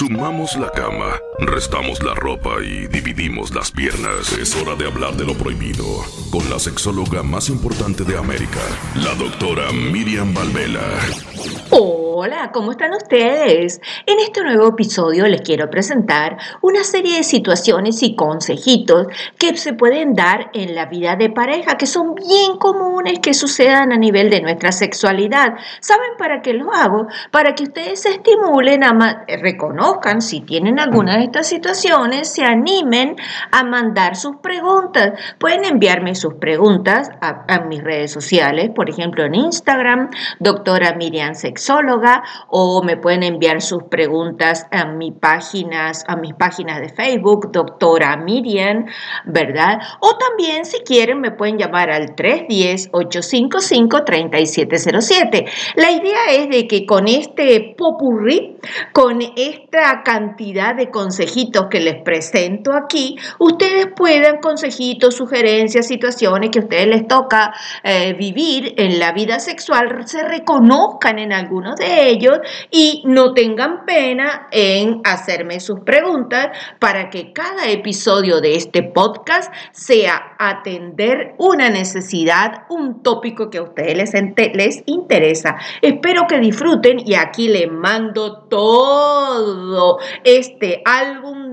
Sumamos la cama, restamos la ropa y dividimos las piernas. Es hora de hablar de lo prohibido con la sexóloga más importante de América, la doctora Miriam Valvela. Hola, ¿cómo están ustedes? En este nuevo episodio les quiero presentar una serie de situaciones y consejitos que se pueden dar en la vida de pareja, que son bien comunes que sucedan a nivel de nuestra sexualidad. ¿Saben para qué lo hago? Para que ustedes se estimulen a reconozcan si tienen alguna de estas situaciones, se animen a mandar sus preguntas. Pueden enviarme sus preguntas a, a mis redes sociales, por ejemplo en Instagram, doctora Miriam Sexóloga o me pueden enviar sus preguntas a, mis páginas, a mis páginas de Facebook, doctora Miriam, ¿verdad? O también si quieren me pueden llamar al 310-855-3707. La idea es de que con este popurrí, con esta cantidad de consejitos que les presento aquí, ustedes puedan consejitos, sugerencias, situaciones que a ustedes les toca eh, vivir en la vida sexual, se reconozcan en algunos de ellos y no tengan pena en hacerme sus preguntas para que cada episodio de este podcast sea atender una necesidad, un tópico que a ustedes les, les interesa. Espero que disfruten y aquí les mando todo este álbum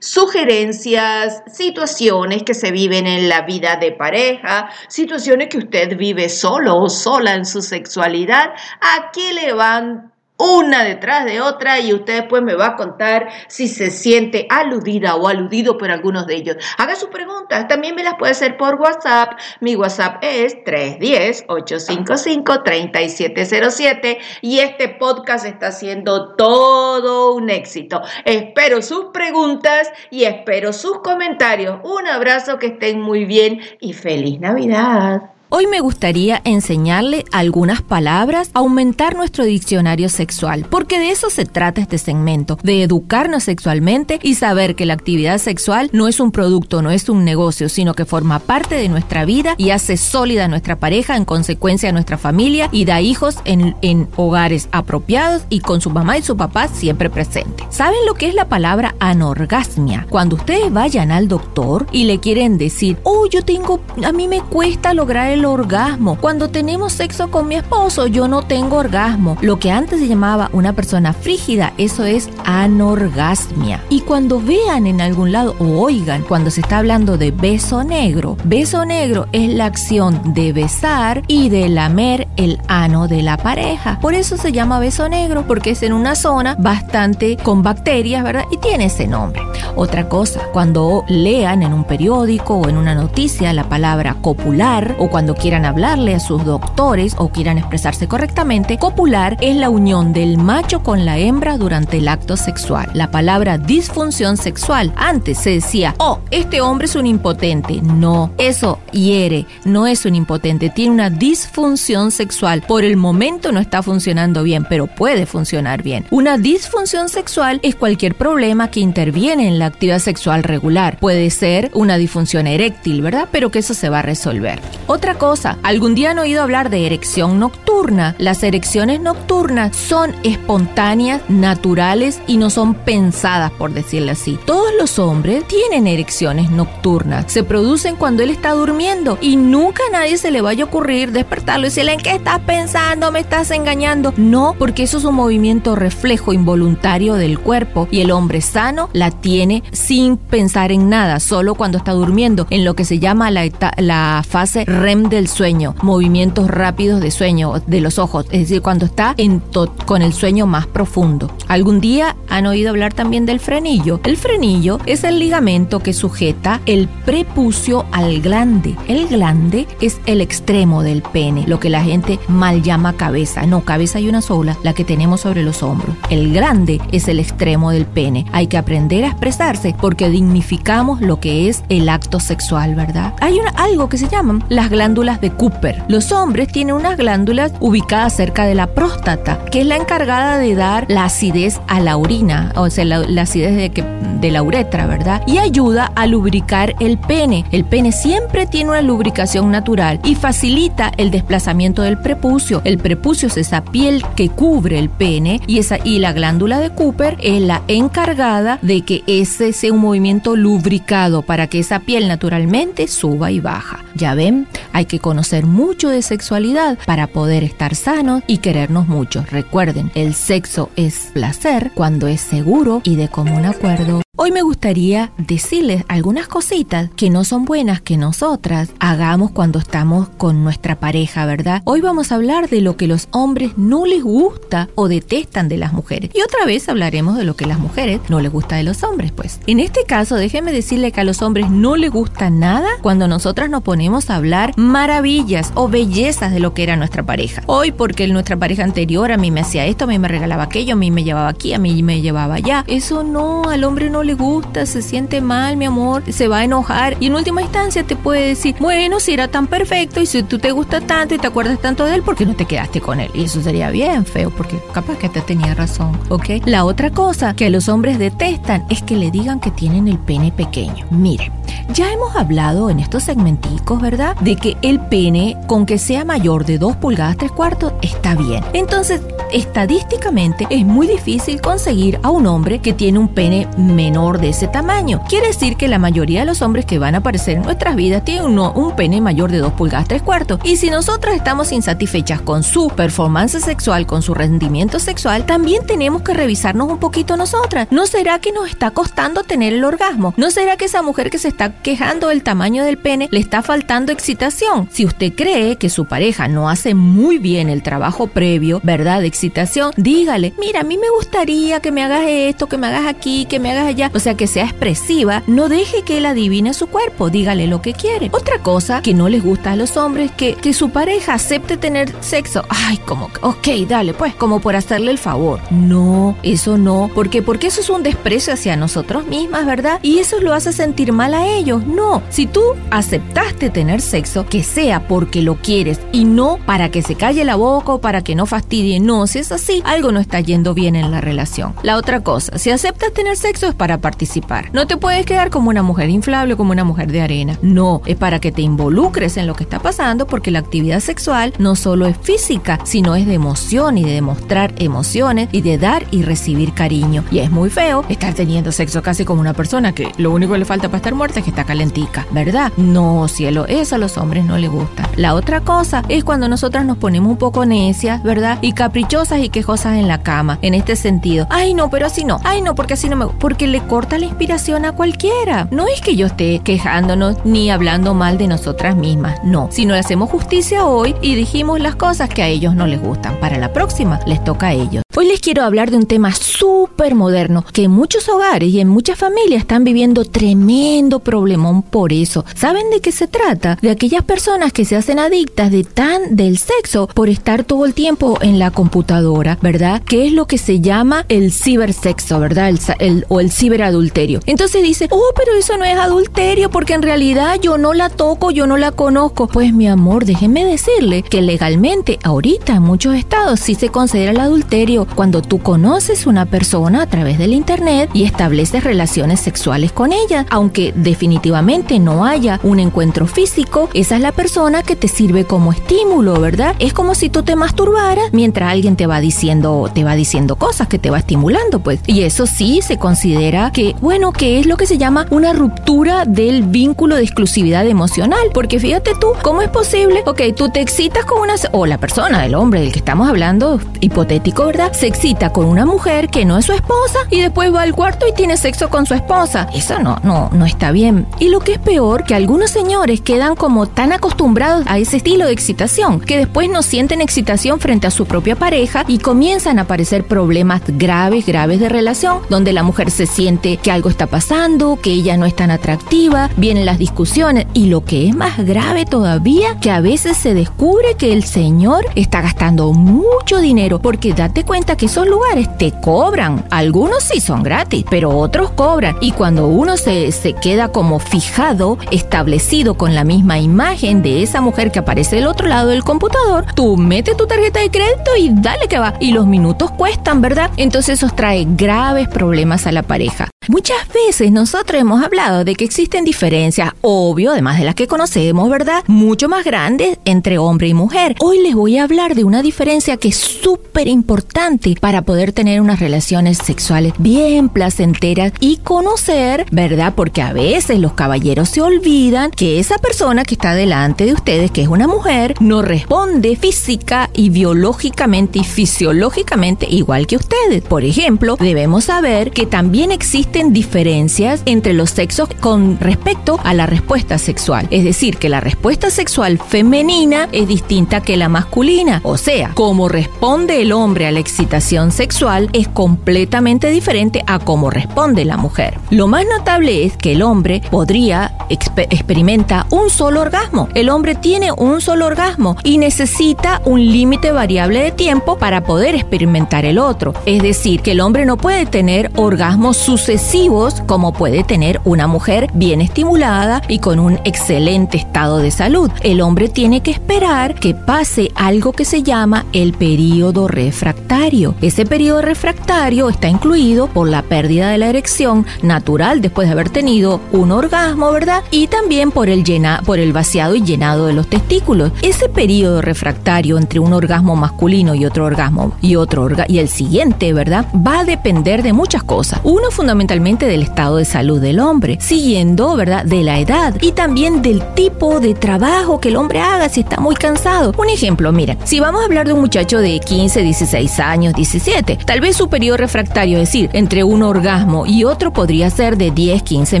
sugerencias, situaciones que se viven en la vida de pareja, situaciones que usted vive solo o sola en su sexualidad. Aquí le van una detrás de otra y usted después me va a contar si se siente aludida o aludido por algunos de ellos. Haga sus preguntas, también me las puede hacer por WhatsApp. Mi WhatsApp es 310-855-3707 y este podcast está siendo todo un éxito. Espero sus preguntas y espero sus comentarios. Un abrazo, que estén muy bien y feliz Navidad. Hoy me gustaría enseñarle algunas palabras, aumentar nuestro diccionario sexual, porque de eso se trata este segmento, de educarnos sexualmente y saber que la actividad sexual no es un producto, no es un negocio, sino que forma parte de nuestra vida y hace sólida nuestra pareja, en consecuencia nuestra familia y da hijos en, en hogares apropiados y con su mamá y su papá siempre presentes. ¿Saben lo que es la palabra anorgasmia? Cuando ustedes vayan al doctor y le quieren decir, oh, yo tengo, a mí me cuesta lograr el orgasmo. Cuando tenemos sexo con mi esposo, yo no tengo orgasmo. Lo que antes se llamaba una persona frígida, eso es anorgasmia. Y cuando vean en algún lado o oigan cuando se está hablando de beso negro, beso negro es la acción de besar y de lamer el ano de la pareja. Por eso se llama beso negro, porque es en una zona bastante con bacterias, ¿verdad? Y tiene ese nombre. Otra cosa, cuando lean en un periódico o en una noticia la palabra copular o cuando quieran hablarle a sus doctores o quieran expresarse correctamente, copular es la unión del macho con la hembra durante el acto sexual. La palabra disfunción sexual. Antes se decía, oh, este hombre es un impotente. No, eso hiere, no es un impotente, tiene una disfunción sexual. Por el momento no está funcionando bien, pero puede funcionar bien. Una disfunción sexual es cualquier problema que interviene en la actividad sexual regular. Puede ser una disfunción eréctil, ¿verdad? Pero que eso se va a resolver. Otra cosa, algún día han oído hablar de erección nocturna. Las erecciones nocturnas son espontáneas, naturales y no son pensadas, por decirlo así. Todos los hombres tienen erecciones nocturnas. Se producen cuando él está durmiendo y nunca a nadie se le vaya a ocurrir despertarlo y decirle, ¿en qué estás pensando? ¿Me estás engañando? No, porque eso es un movimiento reflejo involuntario del cuerpo y el hombre sano la tiene sin pensar en nada, solo cuando está durmiendo, en lo que se llama la, la fase REM del sueño, movimientos rápidos de sueño de los ojos, es decir, cuando está en con el sueño más profundo. ¿Algún día han oído hablar también del frenillo? El frenillo es el ligamento que sujeta el prepucio al glande. El glande es el extremo del pene, lo que la gente mal llama cabeza. No, cabeza hay una sola, la que tenemos sobre los hombros. El grande es el extremo del pene. Hay que aprender a expresarse porque dignificamos lo que es el acto sexual, ¿verdad? Hay algo que se llaman las glándulas de Cooper. Los hombres tienen unas glándulas ubicadas cerca de la próstata, que es la encargada de dar la acidez a la orina, o sea, la, acidez de, que, la uretra, ¿verdad? Y ayuda a lubricar el pene. El pene siempre tiene una lubricación natural y facilita el desplazamiento del prepucio. El prepucio es esa piel que cubre el pene y, esa, y la glándula de Cooper es la encargada de que ese sea un movimiento lubricado para que esa piel naturalmente suba y baja. Ya ven, hay que conocer mucho de sexualidad para poder estar sanos y querernos mucho. Recuerden, el sexo es placer cuando es seguro y de común acuerdo. Hoy me gustaría decirles algunas cositas que no son buenas que nosotras hagamos cuando estamos con nuestra pareja, ¿verdad? Hoy vamos a hablar de lo que los hombres no les gusta o detestan de las mujeres. Y otra vez hablaremos de lo que las mujeres no les gusta de los hombres, pues. En este caso, déjenme decirle que a los hombres no les gusta nada cuando nosotras nos ponemos a hablar maravillas o bellezas de lo que era nuestra pareja. Hoy porque nuestra pareja anterior a mí me hacía esto, a mí me regalaba aquello, a mí me llevaba aquí, a mí me llevaba allá. Eso no, al hombre no le gusta, se siente mal, mi amor, se va a enojar y en última instancia te puede decir, bueno, si era tan perfecto y si tú te gusta tanto y te acuerdas tanto de él, ¿por qué no te quedaste con él? Y eso sería bien feo porque capaz que te tenía razón, ¿ok? La otra cosa que los hombres detestan es que le digan que tienen el pene pequeño. Mire, ya hemos hablado en estos segmenticos, ¿verdad? De que el pene, con que sea mayor de 2 pulgadas 3 cuartos, está bien. Entonces, estadísticamente es muy difícil conseguir a un hombre que tiene un pene menor de ese tamaño. Quiere decir que la mayoría de los hombres que van a aparecer en nuestras vidas tienen un, pene mayor de 2 pulgadas 3 cuartos. Y si nosotras estamos insatisfechas con su performance sexual, con su rendimiento sexual, también tenemos que revisarnos un poquito nosotras. ¿No será que nos está costando tener el orgasmo? ¿No será que esa mujer que se está quejando del tamaño del pene le está faltando excitación? Si usted cree que su pareja no hace muy bien el trabajo previo, ¿verdad? De excitación, dígale, mira, a mí me gustaría que me hagas esto, que me hagas aquí, que me hagas allá. O sea, que sea expresiva, no deje que él adivine su cuerpo, dígale lo que quiere. Otra cosa que no les gusta a los hombres, que, que su pareja acepte tener sexo. Ay, como, ok, dale, pues, como por hacerle el favor. No, eso no, porque porque eso es un desprecio hacia nosotros mismas, ¿verdad? Y eso lo hace sentir mal a ellos. No, si tú aceptaste tener sexo, que sea porque lo quieres y no para que se calle la boca o para que no fastidie. No, si es así, algo no está yendo bien en la relación. La otra cosa, si aceptas tener sexo es para participar. No te puedes quedar como una mujer inflable, como una mujer de arena. No, es para que te involucres en lo que está pasando porque la actividad sexual no solo es física, sino es de emoción y de demostrar emociones y de dar y recibir cariño. Y es muy feo estar teniendo sexo casi como una persona que lo único que le falta para estar muerta que está calentica, ¿verdad? No, cielo, eso a los hombres no les gusta. La otra cosa es cuando nosotras nos ponemos un poco necias, ¿verdad? Y caprichosas y quejosas en la cama, en este sentido. Ay, no, pero así no. Ay, no, porque así no me... Porque le corta la inspiración a cualquiera. No es que yo esté quejándonos ni hablando mal de nosotras mismas, no. Sino le hacemos justicia hoy y dijimos las cosas que a ellos no les gustan. Para la próxima les toca a ellos. Hoy les quiero hablar de un tema súper moderno que en muchos hogares y en muchas familias están viviendo tremendo problemón por eso. ¿Saben de qué se trata? De aquellas personas que se hacen adictas de tan del sexo por estar todo el tiempo en la computadora, ¿verdad? Que es lo que se llama el cibersexo, ¿verdad? El, el, o el ciberadulterio. Entonces dice, oh, pero eso no es adulterio porque en realidad yo no la toco, yo no la conozco. Pues mi amor, déjenme decirle que legalmente ahorita en muchos estados sí se considera el adulterio cuando tú conoces una persona a través del internet y estableces relaciones sexuales con ella, aunque definitivamente no haya un encuentro físico, esa es la persona que te sirve como estímulo, ¿verdad? Es como si tú te masturbaras mientras alguien te va diciendo, te va diciendo cosas que te va estimulando, pues. Y eso sí se considera que, bueno, que es lo que se llama una ruptura del vínculo de exclusividad emocional, porque fíjate tú, ¿cómo es posible? Ok, tú te excitas con una, o la persona, el hombre del que estamos hablando, hipotético, ¿verdad? Se excita con una mujer que no es su esposa y después va al cuarto y tiene sexo con su esposa. Eso no, no, no está bien. Y lo que es peor, que algunos señores quedan como tan acostumbrados a ese estilo de excitación que después no sienten excitación frente a su propia pareja y comienzan a aparecer problemas graves, graves de relación, donde la mujer se siente que algo está pasando, que ella no es tan atractiva, vienen las discusiones y lo que es más grave todavía, que a veces se descubre que el señor está gastando mucho dinero, porque date cuenta que esos lugares te cobran. Algunos sí son gratis, pero otros cobran. Y cuando uno se, se queda como fijado, establecido con la misma imagen de esa mujer que aparece del otro lado del computador, tú metes tu tarjeta de crédito y dale que va. Y los minutos cuestan, ¿verdad? Entonces eso trae graves problemas a la pareja. Muchas veces nosotros hemos hablado de que existen diferencias, obvio, además de las que conocemos, ¿verdad? Mucho más grandes entre hombre y mujer. Hoy les voy a hablar de una diferencia que es súper importante para poder tener unas relaciones sexuales bien placenteras y conocer, ¿verdad? Porque a veces los caballeros se olvidan que esa persona que está delante de ustedes, que es una mujer, no responde física y biológicamente y fisiológicamente igual que ustedes. Por ejemplo, debemos saber que también existen diferencias entre los sexos con respecto a la respuesta sexual. Es decir, que la respuesta sexual femenina es distinta que la masculina. O sea, cómo responde el hombre a la excitación sexual es completamente diferente a cómo responde la mujer. Lo más notable es que el hombre podría experimenta un solo orgasmo. El hombre tiene un solo orgasmo y necesita un límite variable de tiempo para poder experimentar el otro. Es decir, que el hombre no puede tener orgasmos sucesivos como puede tener una mujer bien estimulada y con un excelente estado de salud. El hombre tiene que esperar que pase algo que se llama el periodo refractario. Ese periodo refractario está incluido por la pérdida de la erección natural después de haber tenido un orgasmo, ¿verdad? Y también por el, llena, por el vaciado y llenado de los testículos. Ese periodo refractario entre un orgasmo masculino y otro orgasmo y otro y el siguiente, ¿verdad? Va a depender de muchas cosas. Uno fundamentalmente del estado de salud del hombre, siguiendo, ¿verdad?, de la edad y también del tipo de trabajo que el hombre haga si está muy cansado. Un ejemplo, mira, si vamos a hablar de un muchacho de 15, 16 años, 17, tal vez su periodo refractario, es decir, entre un orgasmo y otro podría ser de 10, 15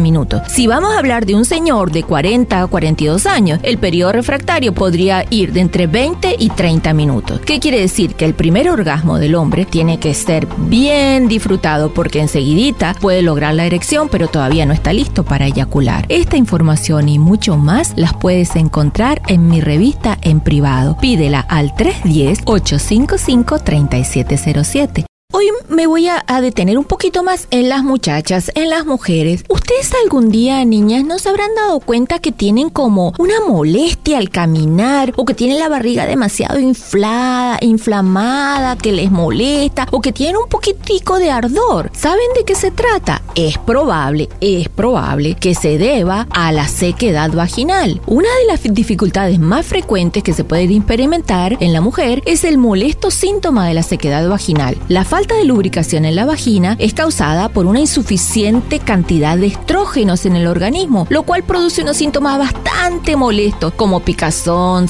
minutos. Si vamos a hablar de un señor de 40 a 42 años, el periodo refractario podría ir de entre 20 y 30 minutos. ¿Qué quiere decir? Que el primer orgasmo del hombre tiene que ser bien disfrutado porque enseguidita puede lograr la erección, pero todavía no está listo para eyacular. Esta información y mucho más las puedes encontrar en mi revista en privado. Pídela al 310-855-3707. Hoy me voy a, detener un poquito más en las muchachas, en las mujeres. ¿Ustedes algún día, niñas, no se habrán dado cuenta que tienen como una molestia al caminar o que tienen la barriga demasiado inflada, inflamada, que les molesta o que tienen un poquitico de ardor? ¿Saben de qué se trata? Es probable, es probable que se deba a la sequedad vaginal. Una de las dificultades más frecuentes que se pueden experimentar en la mujer es el molesto síntoma de la sequedad vaginal. La de lubricación en la vagina es causada por una insuficiente cantidad de estrógenos en el organismo, lo cual produce unos síntomas bastante molestos como picazón,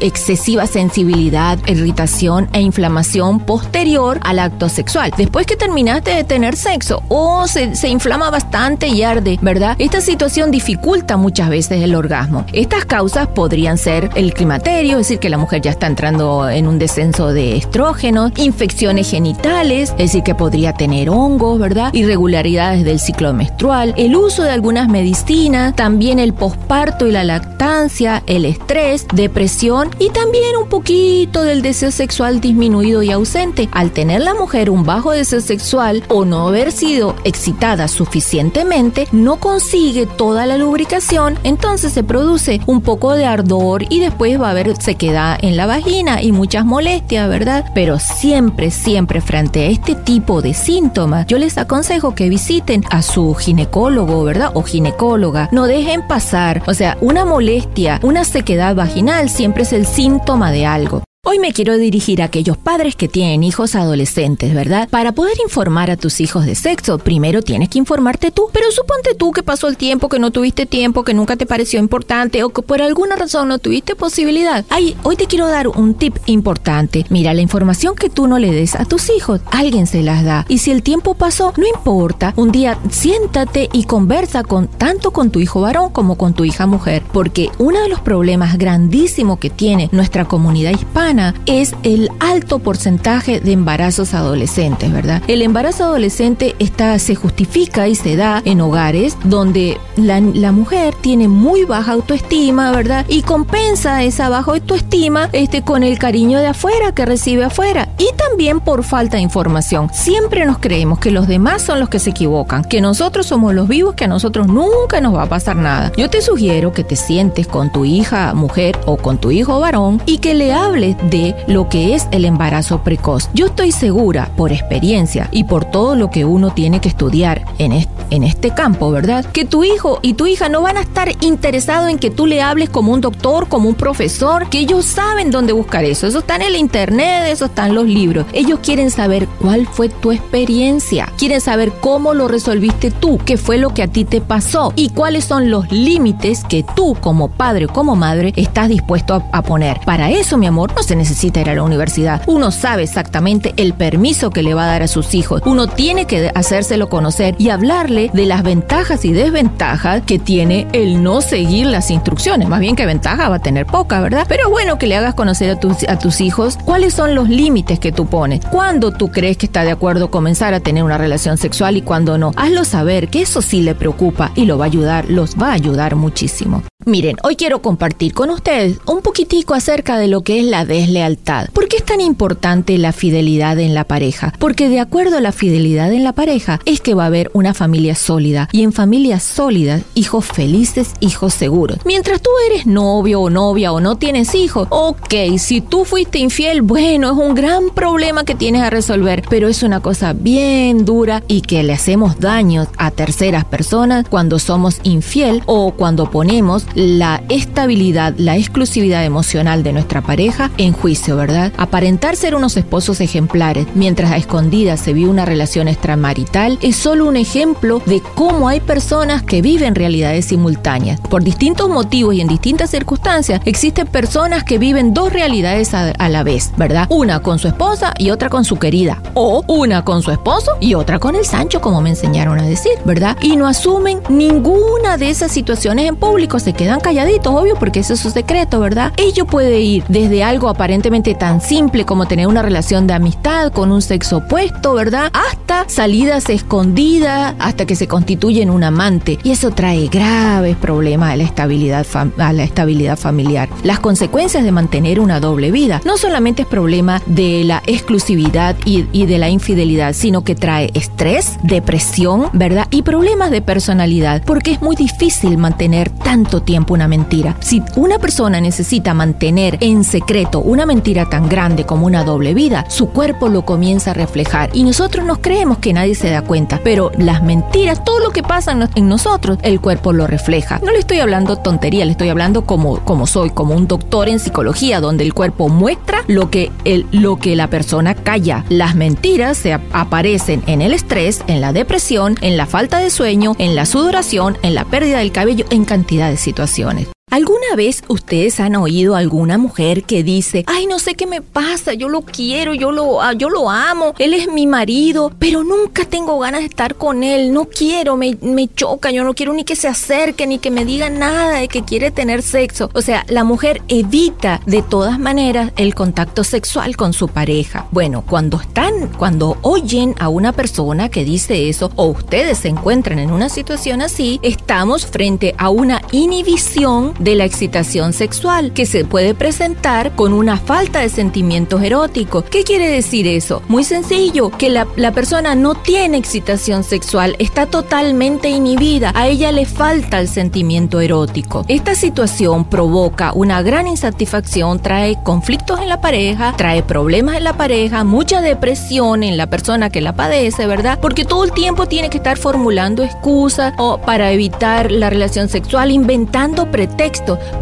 excesiva sensibilidad, irritación e inflamación posterior al acto sexual. Después que terminaste de tener sexo, o se, se inflama bastante y arde, ¿verdad? Esta situación dificulta muchas veces el orgasmo. Estas causas podrían ser el climaterio, es decir, que la mujer ya está entrando en un descenso de estrógenos, infecciones genitales, es decir, que podría tener hongos, ¿verdad? Irregularidades del ciclo menstrual, el uso de algunas medicinas, también el posparto y la lactancia, el estrés, depresión y también un poquito del deseo sexual disminuido y ausente. Al tener la mujer un bajo deseo sexual o no haber sido excitada suficientemente, no consigue toda la lubricación, entonces se produce un poco de ardor y después va a haber sequedad en la vagina y muchas molestias, ¿verdad? Pero siempre, siempre frente este tipo de síntomas, yo les aconsejo que visiten a su ginecólogo, ¿verdad? O ginecóloga. No dejen pasar, o sea, una molestia, una sequedad vaginal siempre es el síntoma de algo. Hoy me quiero dirigir a aquellos padres que tienen hijos adolescentes, ¿verdad? Para poder informar a tus hijos de sexo, primero tienes que informarte tú. Pero suponte tú que pasó el tiempo, que no tuviste tiempo, que nunca te pareció importante o que por alguna razón no tuviste posibilidad. Ay, hoy te quiero dar un tip importante. Mira, la información que tú no le des a tus hijos, alguien se las da. Y si el tiempo pasó, no importa. Un día siéntate y conversa con tanto con tu hijo varón como con tu hija mujer, porque uno de los problemas grandísimos que tiene nuestra comunidad hispana es el alto porcentaje de embarazos adolescentes, ¿verdad? El embarazo adolescente está, se justifica y se da en hogares donde la, la mujer tiene muy baja autoestima, ¿verdad? Y compensa esa baja autoestima este, con el cariño de afuera que recibe afuera y también por falta de información. Siempre nos creemos que los demás son los que se equivocan, que nosotros somos los vivos, que a nosotros nunca nos va a pasar nada. Yo te sugiero que te sientes con tu hija mujer o con tu hijo varón y que le hables de lo que es el embarazo precoz. Yo estoy segura, por experiencia y por todo lo que uno tiene que estudiar en este, en este campo, ¿verdad? Que tu hijo y tu hija no van a estar interesados en que tú le hables como un doctor, como un profesor, que ellos saben dónde buscar eso. Eso está en el internet, eso está en los libros. Ellos quieren saber cuál fue tu experiencia, quieren saber cómo lo resolviste tú, qué fue lo que a ti te pasó y cuáles son los límites que tú como padre o como madre estás dispuesto a, a poner. Para eso, mi amor, no se necesita ir a la universidad. Uno sabe exactamente el permiso que le va a dar a sus hijos. Uno tiene que hacérselo conocer y hablarle de las ventajas y desventajas que tiene el no seguir las instrucciones. Más bien que ventaja va a tener poca, ¿verdad? Pero bueno que le hagas conocer a tus, a tus hijos cuáles son los límites que tú pones. Cuando tú crees que está de acuerdo comenzar a tener una relación sexual y cuando no. Hazlo saber que eso sí le preocupa y lo va a ayudar, los va a ayudar muchísimo. Miren, hoy quiero compartir con ustedes un poquitico acerca de lo que es la deslealtad. ¿Por qué es tan importante la fidelidad en la pareja? Porque de acuerdo a la fidelidad en la pareja es que va a haber una familia sólida y en familias sólidas, hijos felices, hijos seguros. Mientras tú eres novio o novia o no tienes hijos, ok, si tú fuiste infiel, bueno, es un gran problema que tienes a resolver, pero es una cosa bien dura y que le hacemos daños a terceras personas cuando somos infiel o cuando ponemos la estabilidad, la exclusividad emocional de nuestra pareja en juicio, ¿verdad? Aparentar ser unos esposos ejemplares mientras a escondidas se vive una relación extramarital es solo un ejemplo de cómo hay personas que viven realidades simultáneas. Por distintos motivos y en distintas circunstancias existen personas que viven dos realidades a, a la vez, ¿verdad? Una con su esposa y otra con su querida. O una con su esposo y otra con el Sancho, como me enseñaron a decir, ¿verdad? Y no asumen ninguna de esas situaciones en público, se quedan calladitos, obvio, porque ese es su secreto, ¿verdad? Ello puede ir desde algo aparentemente tan simple como tener una relación de amistad con un sexo opuesto, ¿verdad? Hasta salidas escondidas, hasta que se constituyen un amante. Y eso trae graves problemas a la estabilidad, a la estabilidad familiar. Las consecuencias de mantener una doble vida no solamente es problema de la exclusividad y, y de la infidelidad, sino que trae estrés, depresión, ¿verdad? Y problemas de personalidad, porque es muy difícil mantener tanto tiempo una mentira. Si una persona necesita mantener en secreto una mentira tan grande como una doble vida, su cuerpo lo comienza a reflejar y nosotros nos creemos que nadie se da cuenta, pero las mentiras, todo lo que pasa en nosotros, el cuerpo lo refleja. No le estoy hablando tontería, le estoy hablando como, como soy, como un doctor en psicología, donde el cuerpo muestra lo que, el, lo que la persona calla. Las mentiras se aparecen en el estrés, en la depresión, en la falta de sueño, en la sudoración, en la pérdida del cabello, en cantidad de situaciones. ¿Alguna vez ustedes han oído a alguna mujer que dice, ay, no sé qué me pasa, yo lo quiero, yo lo, ah, yo lo amo, él es mi marido, pero nunca tengo ganas de estar con él, no quiero, me, me choca, yo no quiero ni que se acerque, ni que me diga nada de que quiere tener sexo. O sea, la mujer evita de todas maneras el contacto sexual con su pareja. Bueno, cuando están, cuando oyen a una persona que dice eso, o ustedes se encuentran en una situación así, estamos frente a una inhibición de la excitación sexual, que se puede presentar con una falta de sentimientos eróticos. ¿Qué quiere decir eso? Muy sencillo, que la, la persona no tiene excitación sexual, está totalmente inhibida, a ella le falta el sentimiento erótico. Esta situación provoca una gran insatisfacción, trae conflictos en la pareja, trae problemas en la pareja, mucha depresión en la persona que la padece, ¿verdad? Porque todo el tiempo tiene que estar formulando excusas o para evitar la relación sexual, inventando pretextos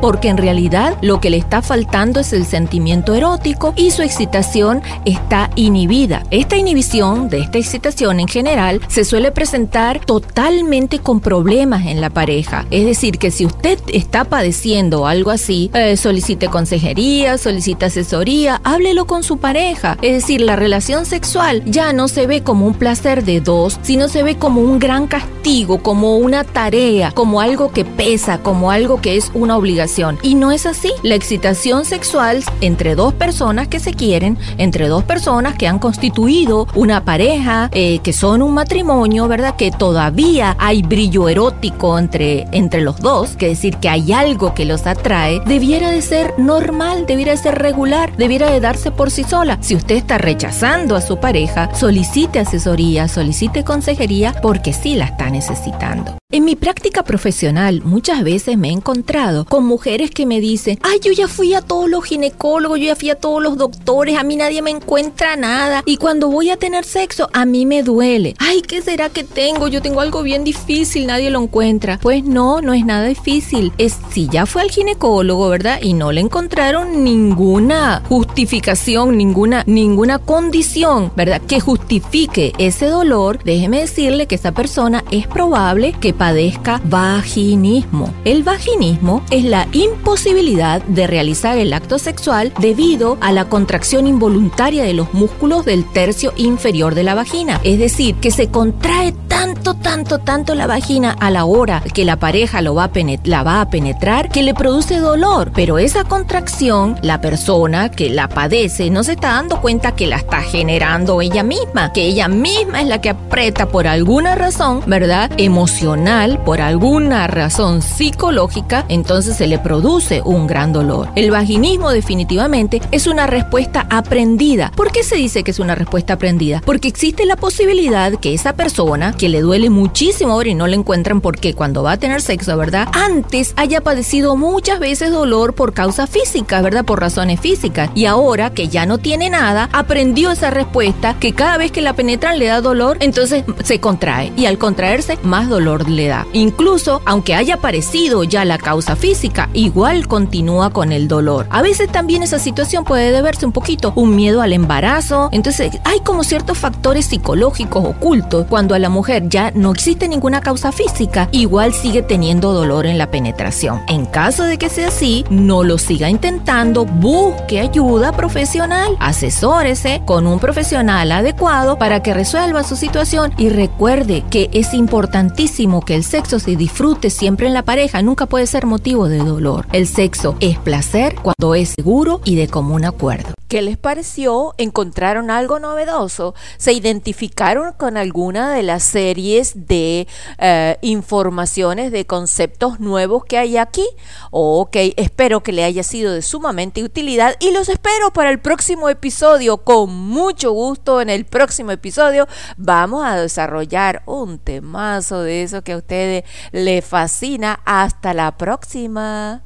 porque en realidad lo que le está faltando es el sentimiento erótico y su excitación está inhibida. Esta inhibición de esta excitación en general se suele presentar totalmente con problemas en la pareja. Es decir, que si usted está padeciendo algo así, eh, solicite consejería, solicite asesoría, háblelo con su pareja. Es decir, la relación sexual ya no se ve como un placer de dos, sino se ve como un gran castigo, como una tarea, como algo que pesa, como algo que es una obligación. Y no es así. La excitación sexual entre dos personas que se quieren, entre dos personas que han constituido una pareja, eh, que son un matrimonio, ¿verdad? Que todavía hay brillo erótico entre, entre los dos, que decir que hay algo que los atrae, debiera de ser normal, debiera de ser regular, debiera de darse por sí sola. Si usted está rechazando a su pareja, solicite asesoría, solicite consejería, porque sí la está necesitando. En mi práctica profesional muchas veces me he encontrado con mujeres que me dicen, ay, yo ya fui a todos los ginecólogos, yo ya fui a todos los doctores, a mí nadie me encuentra nada y cuando voy a tener sexo a mí me duele. Ay, ¿qué será que tengo? Yo tengo algo bien difícil, nadie lo encuentra. Pues no, no es nada difícil. Es si ya fue al ginecólogo, ¿verdad? Y no le encontraron ninguna justificación, ninguna ninguna condición, ¿verdad? Que justifique ese dolor, déjeme decirle que esa persona es probable que padezca vaginismo. El vaginismo es la imposibilidad de realizar el acto sexual debido a la contracción involuntaria de los músculos del tercio inferior de la vagina. Es decir, que se contrae tanto, tanto, tanto la vagina a la hora que la pareja lo va a la va a penetrar que le produce dolor. Pero esa contracción, la persona que la padece no se está dando cuenta que la está generando ella misma, que ella misma es la que aprieta por alguna razón, ¿verdad? Emocional por alguna razón psicológica, entonces se le produce un gran dolor. El vaginismo definitivamente es una respuesta aprendida. ¿Por qué se dice que es una respuesta aprendida? Porque existe la posibilidad que esa persona que le duele muchísimo ahora y no le encuentran porque cuando va a tener sexo, ¿verdad? Antes haya padecido muchas veces dolor por causa física, ¿verdad? Por razones físicas. Y ahora que ya no tiene nada, aprendió esa respuesta que cada vez que la penetran le da dolor, entonces se contrae. Y al contraerse, más dolor le da. Incluso, aunque haya aparecido ya la causa física, igual continúa con el dolor. A veces también esa situación puede deberse un poquito un miedo al embarazo. Entonces, hay como ciertos factores psicológicos ocultos. Cuando a la ya no existe ninguna causa física, igual sigue teniendo dolor en la penetración. En caso de que sea así, no lo siga intentando, busque ayuda profesional, asesórese con un profesional adecuado para que resuelva su situación y recuerde que es importantísimo que el sexo se disfrute siempre en la pareja nunca puede ser motivo de dolor. El sexo es placer cuando es seguro y de común acuerdo. ¿Qué les pareció? ¿Encontraron algo novedoso? ¿Se identificaron con alguna de las series de eh, informaciones, de conceptos nuevos que hay aquí? Ok, espero que le haya sido de sumamente utilidad y los espero para el próximo episodio. Con mucho gusto en el próximo episodio vamos a desarrollar un temazo de eso que a ustedes les fascina. Hasta la próxima.